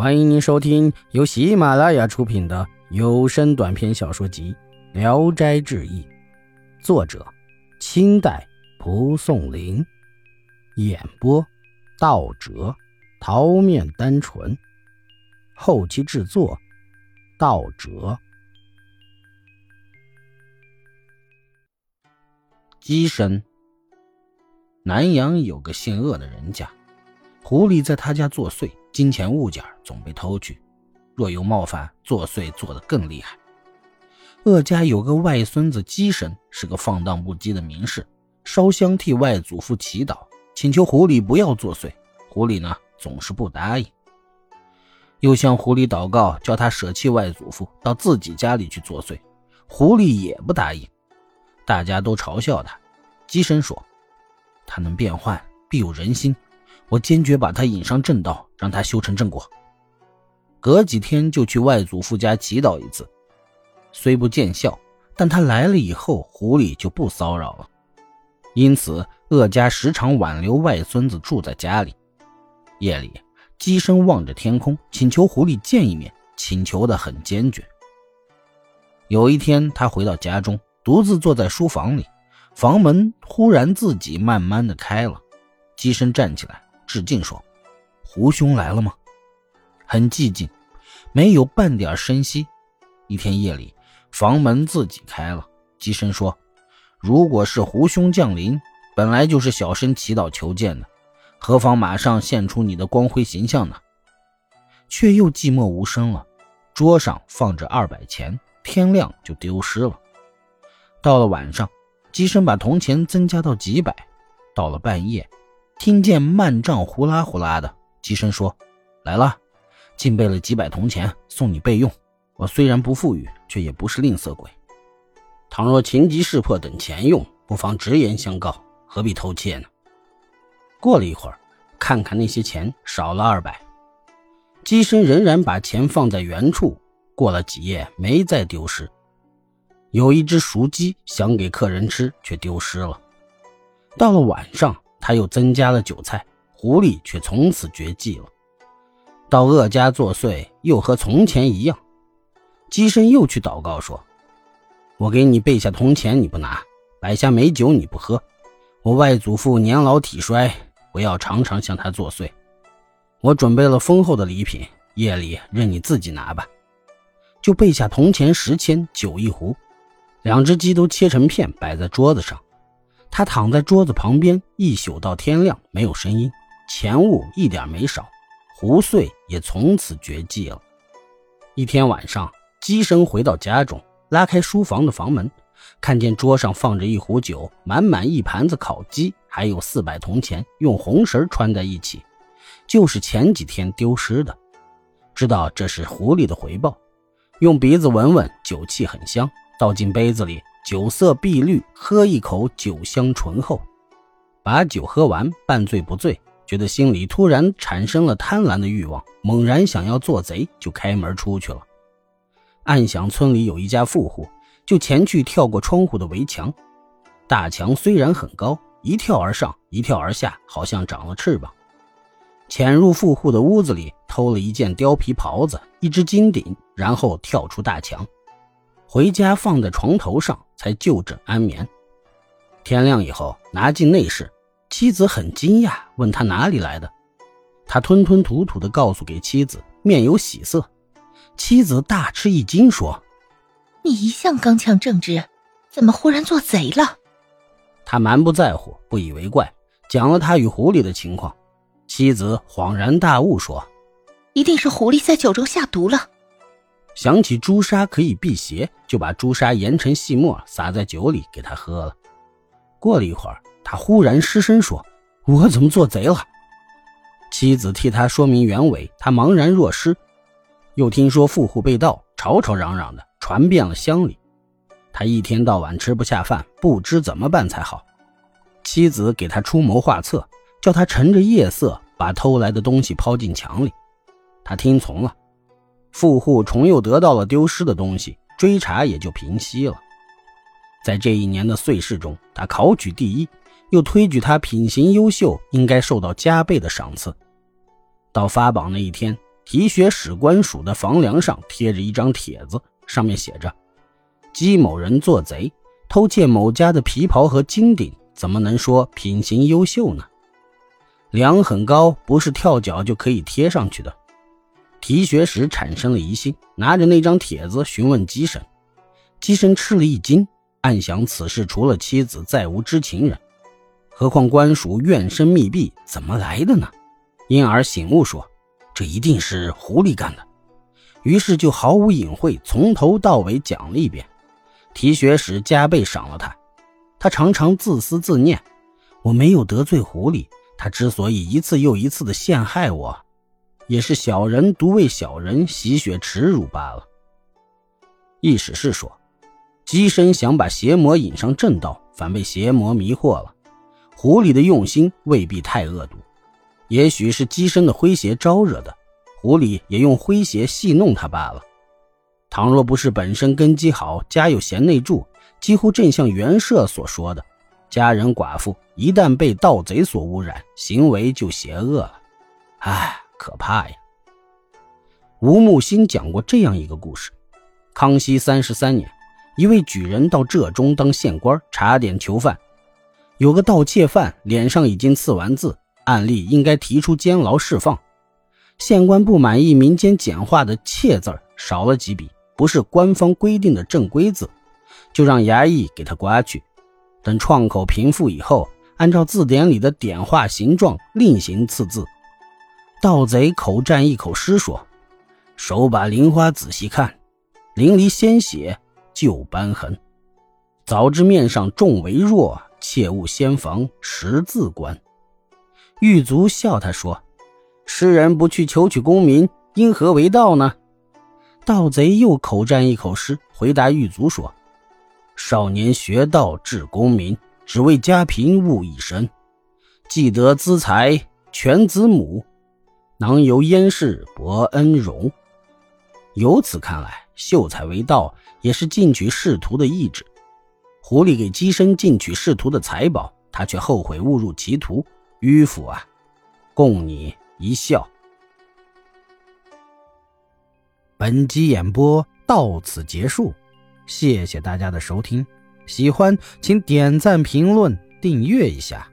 欢迎您收听由喜马拉雅出品的有声短篇小说集《聊斋志异》，作者：清代蒲松龄，演播：道哲、桃面单纯，后期制作：道哲。鸡身，南阳有个姓鄂的人家，狐狸在他家作祟。金钱物件总被偷去，若有冒犯，作祟做得更厉害。鄂家有个外孙子姬神，是个放荡不羁的名士，烧香替外祖父祈祷，请求狐狸不要作祟。狐狸呢，总是不答应。又向狐狸祷告，叫他舍弃外祖父，到自己家里去作祟。狐狸也不答应。大家都嘲笑他。姬神说：“他能变幻，必有人心。”我坚决把他引上正道，让他修成正果。隔几天就去外祖父家祈祷一次，虽不见效，但他来了以后，狐狸就不骚扰了。因此，鄂家时常挽留外孙子住在家里。夜里，鸡生望着天空，请求狐狸见一面，请求的很坚决。有一天，他回到家中，独自坐在书房里，房门忽然自己慢慢的开了，鸡生站起来。致敬说：“胡兄来了吗？”很寂静，没有半点声息。一天夜里，房门自己开了。机身说：“如果是胡兄降临，本来就是小生祈祷求见的，何妨马上现出你的光辉形象呢？”却又寂寞无声了。桌上放着二百钱，天亮就丢失了。到了晚上，机身把铜钱增加到几百。到了半夜。听见慢帐呼啦呼啦的，机身说：“来了，进备了几百铜钱，送你备用。我虽然不富裕，却也不是吝啬鬼。倘若情急事迫等钱用，不妨直言相告，何必偷窃呢？”过了一会儿，看看那些钱少了二百，机身仍然把钱放在原处。过了几夜，没再丢失。有一只熟鸡想给客人吃，却丢失了。到了晚上。他又增加了酒菜，狐狸却从此绝迹了。到鄂家作祟，又和从前一样。机身又去祷告说：“我给你备下铜钱，你不拿；摆下美酒，你不喝。我外祖父年老体衰，不要常常向他作祟。我准备了丰厚的礼品，夜里任你自己拿吧。”就备下铜钱十千，酒一壶，两只鸡都切成片，摆在桌子上。他躺在桌子旁边一宿到天亮，没有声音，钱物一点没少，胡穗也从此绝迹了。一天晚上，鸡生回到家中，拉开书房的房门，看见桌上放着一壶酒，满满一盘子烤鸡，还有四百铜钱，用红绳穿在一起，就是前几天丢失的。知道这是狐狸的回报，用鼻子闻闻，酒气很香，倒进杯子里。酒色碧绿，喝一口，酒香醇厚。把酒喝完，半醉不醉，觉得心里突然产生了贪婪的欲望，猛然想要做贼，就开门出去了。暗想村里有一家富户，就前去跳过窗户的围墙。大墙虽然很高，一跳而上，一跳而下，好像长了翅膀。潜入富户的屋子里，偷了一件貂皮袍子，一只金鼎，然后跳出大墙。回家放在床头上，才就枕安眠。天亮以后，拿进内室，妻子很惊讶，问他哪里来的。他吞吞吐吐地告诉给妻子，面有喜色。妻子大吃一惊，说：“你一向刚强正直，怎么忽然做贼了？”他蛮不在乎，不以为怪，讲了他与狐狸的情况。妻子恍然大悟，说：“一定是狐狸在酒中下毒了。”想起朱砂可以辟邪，就把朱砂研成细末，撒在酒里给他喝了。过了一会儿，他忽然失声说：“我怎么做贼了？”妻子替他说明原委，他茫然若失。又听说富户被盗，吵吵嚷嚷的传遍了乡里。他一天到晚吃不下饭，不知怎么办才好。妻子给他出谋划策，叫他乘着夜色把偷来的东西抛进墙里。他听从了。富户重又得到了丢失的东西，追查也就平息了。在这一年的岁试中，他考取第一，又推举他品行优秀，应该受到加倍的赏赐。到发榜那一天，提学史官署的房梁上贴着一张帖子，上面写着：“姬某人做贼，偷窃某家的皮袍和金鼎，怎么能说品行优秀呢？梁很高，不是跳脚就可以贴上去的。”提学史产生了疑心，拿着那张帖子询问姬神。姬神吃了一惊，暗想此事除了妻子，再无知情人。何况官署院深密闭，怎么来的呢？因而醒悟说。这一定是狐狸干的，于是就毫无隐晦，从头到尾讲了一遍。提学使加倍赏了他。他常常自私自念：“我没有得罪狐狸，他之所以一次又一次的陷害我，也是小人独为小人，洗雪耻辱罢了。”意思是说，姬生想把邪魔引上正道，反被邪魔迷惑了。狐狸的用心未必太恶毒。也许是机身的诙谐招惹的，狐狸也用诙谐戏弄他罢了。倘若不是本身根基好，家有贤内助，几乎正像袁社所说的，家人寡妇一旦被盗贼所污染，行为就邪恶了。唉，可怕呀！吴木心讲过这样一个故事：康熙三十三年，一位举人到浙中当县官查点囚犯，有个盗窃犯脸上已经刺完字。案例应该提出监牢释放，县官不满意民间简化的“窃”字少了几笔，不是官方规定的正规字，就让衙役给他刮去。等创口平复以后，按照字典里的点画形状另行刺字。盗贼口占一口诗说：“手把菱花仔细看，淋漓鲜血旧斑痕。早知面上重为弱，切勿先防十字关。”狱卒笑他说：“诗人不去求取功名，因何为盗呢？”盗贼又口占一口诗，回答狱卒说：“少年学道致功名，只为家贫误一生。既得资财全子母，囊由燕氏博恩荣。”由此看来，秀才为道也是进取仕途的意志。狐狸给鸡身进取仕途的财宝，他却后悔误入歧途。迂腐啊！供你一笑。本集演播到此结束，谢谢大家的收听。喜欢请点赞、评论、订阅一下。